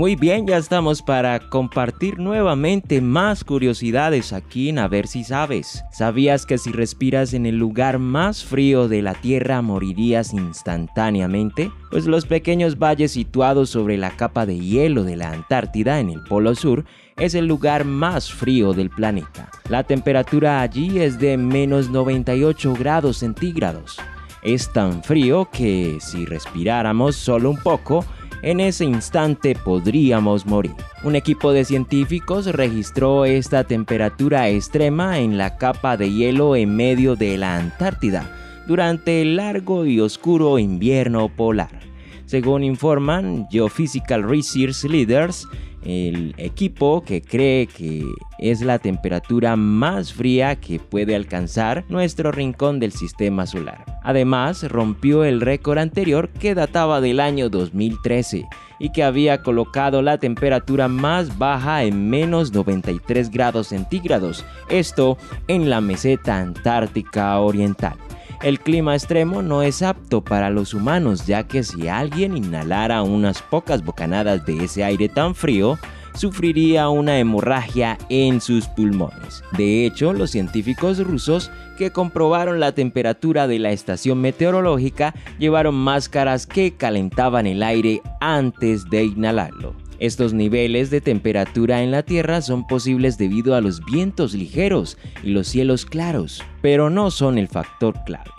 Muy bien, ya estamos para compartir nuevamente más curiosidades aquí en A ver si sabes. ¿Sabías que si respiras en el lugar más frío de la Tierra morirías instantáneamente? Pues los pequeños valles situados sobre la capa de hielo de la Antártida en el Polo Sur es el lugar más frío del planeta. La temperatura allí es de menos 98 grados centígrados. Es tan frío que si respiráramos solo un poco, en ese instante podríamos morir. Un equipo de científicos registró esta temperatura extrema en la capa de hielo en medio de la Antártida durante el largo y oscuro invierno polar. Según informan Geophysical Research Leaders, el equipo que cree que es la temperatura más fría que puede alcanzar nuestro rincón del sistema solar. Además, rompió el récord anterior que databa del año 2013 y que había colocado la temperatura más baja en menos 93 grados centígrados, esto en la meseta antártica oriental. El clima extremo no es apto para los humanos, ya que si alguien inhalara unas pocas bocanadas de ese aire tan frío, sufriría una hemorragia en sus pulmones. De hecho, los científicos rusos que comprobaron la temperatura de la estación meteorológica llevaron máscaras que calentaban el aire antes de inhalarlo. Estos niveles de temperatura en la Tierra son posibles debido a los vientos ligeros y los cielos claros, pero no son el factor clave.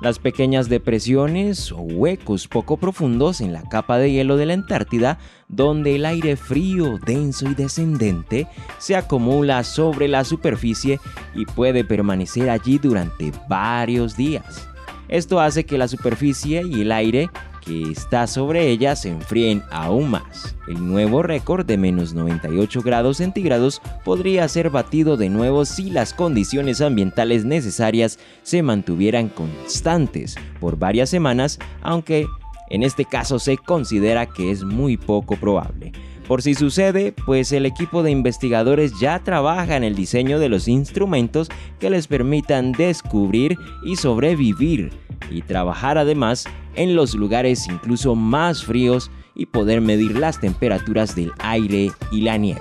Las pequeñas depresiones o huecos poco profundos en la capa de hielo de la Antártida, donde el aire frío, denso y descendente se acumula sobre la superficie y puede permanecer allí durante varios días. Esto hace que la superficie y el aire que está sobre ella se enfríen aún más. El nuevo récord de menos 98 grados centígrados podría ser batido de nuevo si las condiciones ambientales necesarias se mantuvieran constantes por varias semanas, aunque en este caso se considera que es muy poco probable. Por si sucede, pues el equipo de investigadores ya trabaja en el diseño de los instrumentos que les permitan descubrir y sobrevivir y trabajar además en los lugares incluso más fríos y poder medir las temperaturas del aire y la nieve.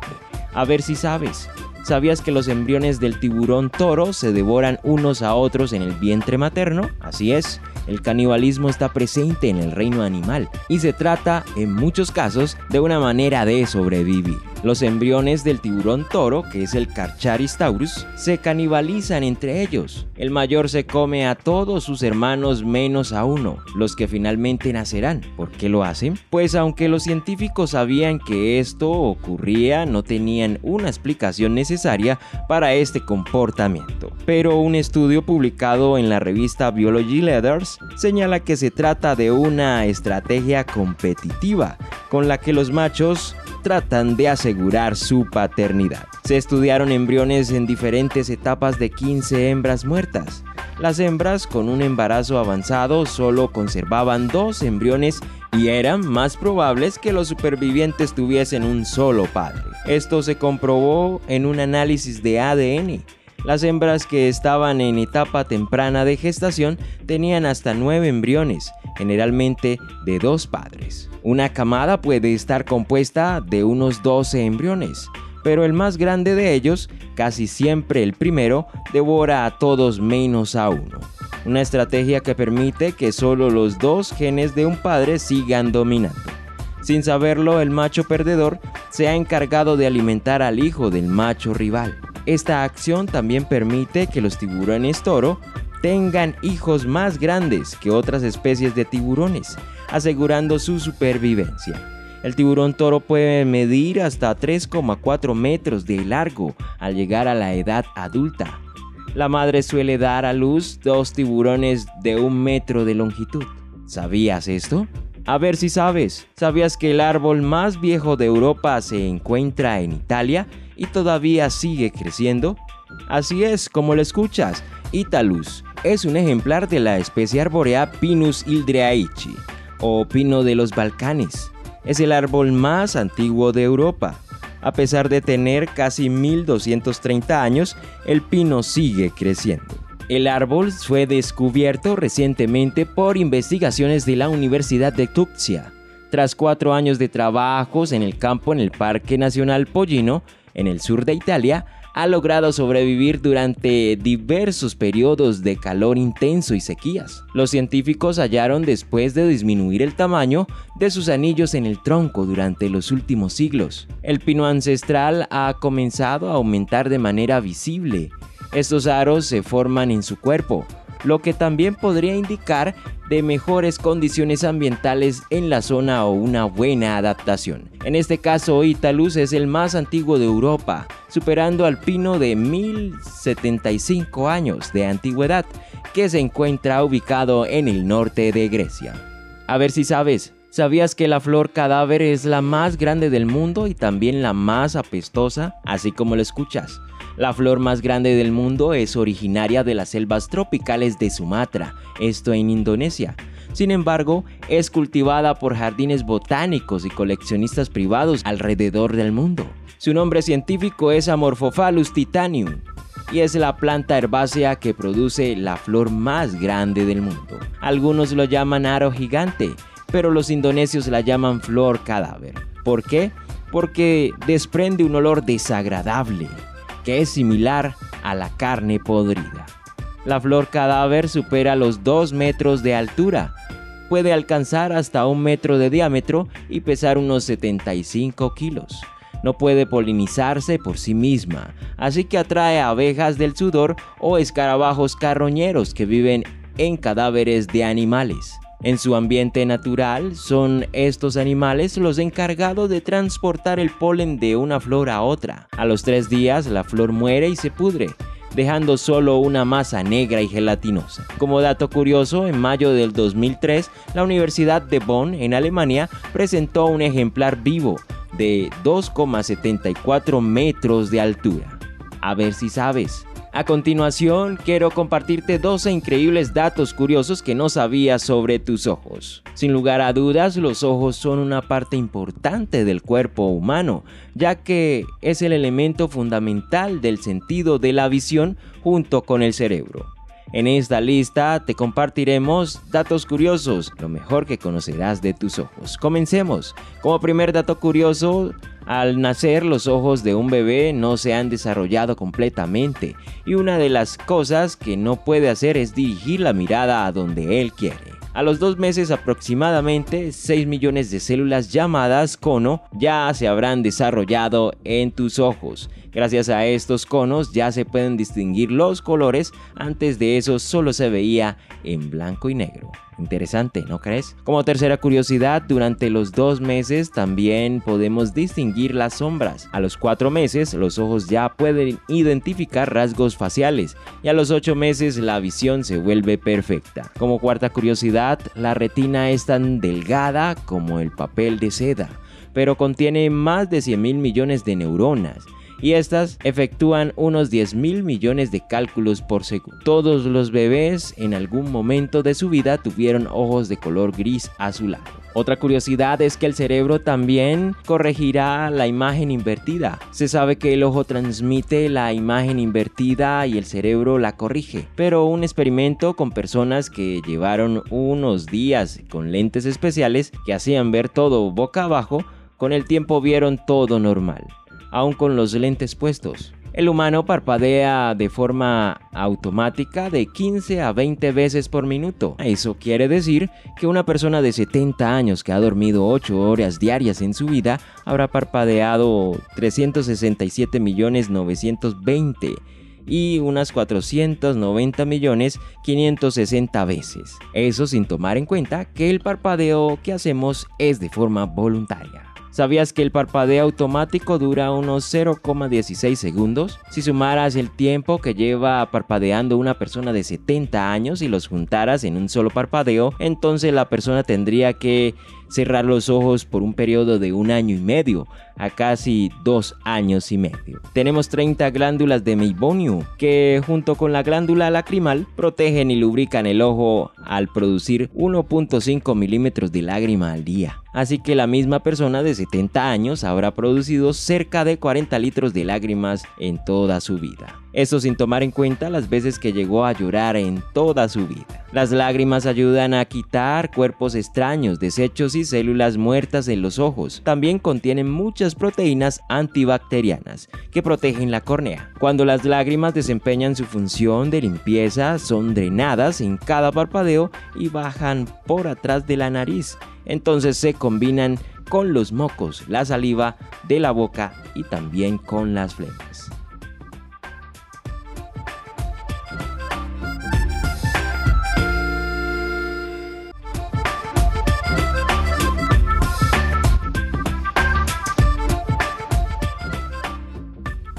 A ver si sabes. ¿Sabías que los embriones del tiburón toro se devoran unos a otros en el vientre materno? Así es, el canibalismo está presente en el reino animal y se trata, en muchos casos, de una manera de sobrevivir. Los embriones del tiburón toro, que es el Carcharis taurus, se canibalizan entre ellos. El mayor se come a todos sus hermanos menos a uno, los que finalmente nacerán. ¿Por qué lo hacen? Pues aunque los científicos sabían que esto ocurría, no tenían una explicación necesaria para este comportamiento. Pero un estudio publicado en la revista Biology Letters señala que se trata de una estrategia competitiva con la que los machos tratan de asegurar su paternidad. Se estudiaron embriones en diferentes etapas de 15 hembras muertas. Las hembras con un embarazo avanzado solo conservaban dos embriones y eran más probables que los supervivientes tuviesen un solo padre. Esto se comprobó en un análisis de ADN. Las hembras que estaban en etapa temprana de gestación tenían hasta nueve embriones, generalmente de dos padres. Una camada puede estar compuesta de unos 12 embriones, pero el más grande de ellos, casi siempre el primero, devora a todos menos a uno. Una estrategia que permite que solo los dos genes de un padre sigan dominando. Sin saberlo, el macho perdedor se ha encargado de alimentar al hijo del macho rival. Esta acción también permite que los tiburones toro tengan hijos más grandes que otras especies de tiburones, asegurando su supervivencia. El tiburón toro puede medir hasta 3,4 metros de largo al llegar a la edad adulta. La madre suele dar a luz dos tiburones de un metro de longitud. ¿Sabías esto? A ver si sabes, ¿sabías que el árbol más viejo de Europa se encuentra en Italia y todavía sigue creciendo? Así es, como lo escuchas, Italus es un ejemplar de la especie arbórea Pinus ildreaici o pino de los Balcanes. Es el árbol más antiguo de Europa. A pesar de tener casi 1230 años, el pino sigue creciendo. El árbol fue descubierto recientemente por investigaciones de la Universidad de Tuxia. Tras cuatro años de trabajos en el campo en el Parque Nacional Pollino, en el sur de Italia, ha logrado sobrevivir durante diversos periodos de calor intenso y sequías. Los científicos hallaron después de disminuir el tamaño de sus anillos en el tronco durante los últimos siglos. El pino ancestral ha comenzado a aumentar de manera visible estos aros se forman en su cuerpo, lo que también podría indicar de mejores condiciones ambientales en la zona o una buena adaptación. En este caso, Italus es el más antiguo de Europa, superando al pino de 1075 años de antigüedad, que se encuentra ubicado en el norte de Grecia. A ver si sabes, ¿Sabías que la flor cadáver es la más grande del mundo y también la más apestosa, así como lo escuchas? La flor más grande del mundo es originaria de las selvas tropicales de Sumatra, esto en Indonesia. Sin embargo, es cultivada por jardines botánicos y coleccionistas privados alrededor del mundo. Su nombre científico es Amorphophallus titanium y es la planta herbácea que produce la flor más grande del mundo. Algunos lo llaman aro gigante, pero los indonesios la llaman flor cadáver. ¿Por qué? Porque desprende un olor desagradable que es similar a la carne podrida. La flor cadáver supera los 2 metros de altura, puede alcanzar hasta un metro de diámetro y pesar unos 75 kilos. No puede polinizarse por sí misma, así que atrae abejas del sudor o escarabajos carroñeros que viven en cadáveres de animales. En su ambiente natural son estos animales los encargados de transportar el polen de una flor a otra. A los tres días la flor muere y se pudre dejando solo una masa negra y gelatinosa. Como dato curioso, en mayo del 2003, la Universidad de Bonn, en Alemania, presentó un ejemplar vivo de 2,74 metros de altura. A ver si sabes, a continuación, quiero compartirte 12 increíbles datos curiosos que no sabías sobre tus ojos. Sin lugar a dudas, los ojos son una parte importante del cuerpo humano, ya que es el elemento fundamental del sentido de la visión junto con el cerebro. En esta lista te compartiremos datos curiosos, lo mejor que conocerás de tus ojos. Comencemos. Como primer dato curioso, al nacer los ojos de un bebé no se han desarrollado completamente y una de las cosas que no puede hacer es dirigir la mirada a donde él quiere. A los dos meses aproximadamente 6 millones de células llamadas cono ya se habrán desarrollado en tus ojos. Gracias a estos conos ya se pueden distinguir los colores, antes de eso solo se veía en blanco y negro. Interesante, ¿no crees? Como tercera curiosidad, durante los dos meses también podemos distinguir las sombras. A los cuatro meses los ojos ya pueden identificar rasgos faciales y a los ocho meses la visión se vuelve perfecta. Como cuarta curiosidad, la retina es tan delgada como el papel de seda, pero contiene más de 100 mil millones de neuronas y estas efectúan unos 10 mil millones de cálculos por segundo. Todos los bebés en algún momento de su vida tuvieron ojos de color gris azulado. Otra curiosidad es que el cerebro también corregirá la imagen invertida. Se sabe que el ojo transmite la imagen invertida y el cerebro la corrige, pero un experimento con personas que llevaron unos días con lentes especiales que hacían ver todo boca abajo, con el tiempo vieron todo normal aún con los lentes puestos. El humano parpadea de forma automática de 15 a 20 veces por minuto. Eso quiere decir que una persona de 70 años que ha dormido 8 horas diarias en su vida habrá parpadeado 367 millones 920 y unas 490 millones 560 veces. Eso sin tomar en cuenta que el parpadeo que hacemos es de forma voluntaria. ¿Sabías que el parpadeo automático dura unos 0,16 segundos? Si sumaras el tiempo que lleva parpadeando una persona de 70 años y los juntaras en un solo parpadeo, entonces la persona tendría que cerrar los ojos por un periodo de un año y medio a casi dos años y medio. Tenemos 30 glándulas de Meibonium que junto con la glándula lacrimal protegen y lubrican el ojo al producir 1.5 milímetros de lágrima al día. Así que la misma persona de 70 años habrá producido cerca de 40 litros de lágrimas en toda su vida. Eso sin tomar en cuenta las veces que llegó a llorar en toda su vida. Las lágrimas ayudan a quitar cuerpos extraños, desechos y células muertas en los ojos. También contienen muchas proteínas antibacterianas que protegen la córnea. Cuando las lágrimas desempeñan su función de limpieza, son drenadas en cada parpadeo y bajan por atrás de la nariz. Entonces se combinan con los mocos, la saliva de la boca y también con las flemas.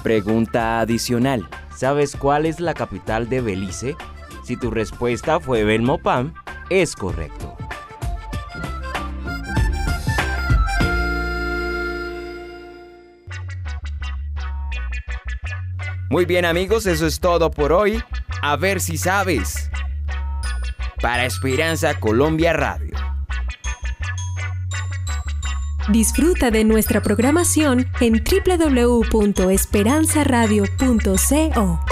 Pregunta adicional. ¿Sabes cuál es la capital de Belice? Si tu respuesta fue Belmopam, es correcto. Muy bien amigos, eso es todo por hoy. A ver si sabes. Para Esperanza Colombia Radio. Disfruta de nuestra programación en www.esperanzaradio.co.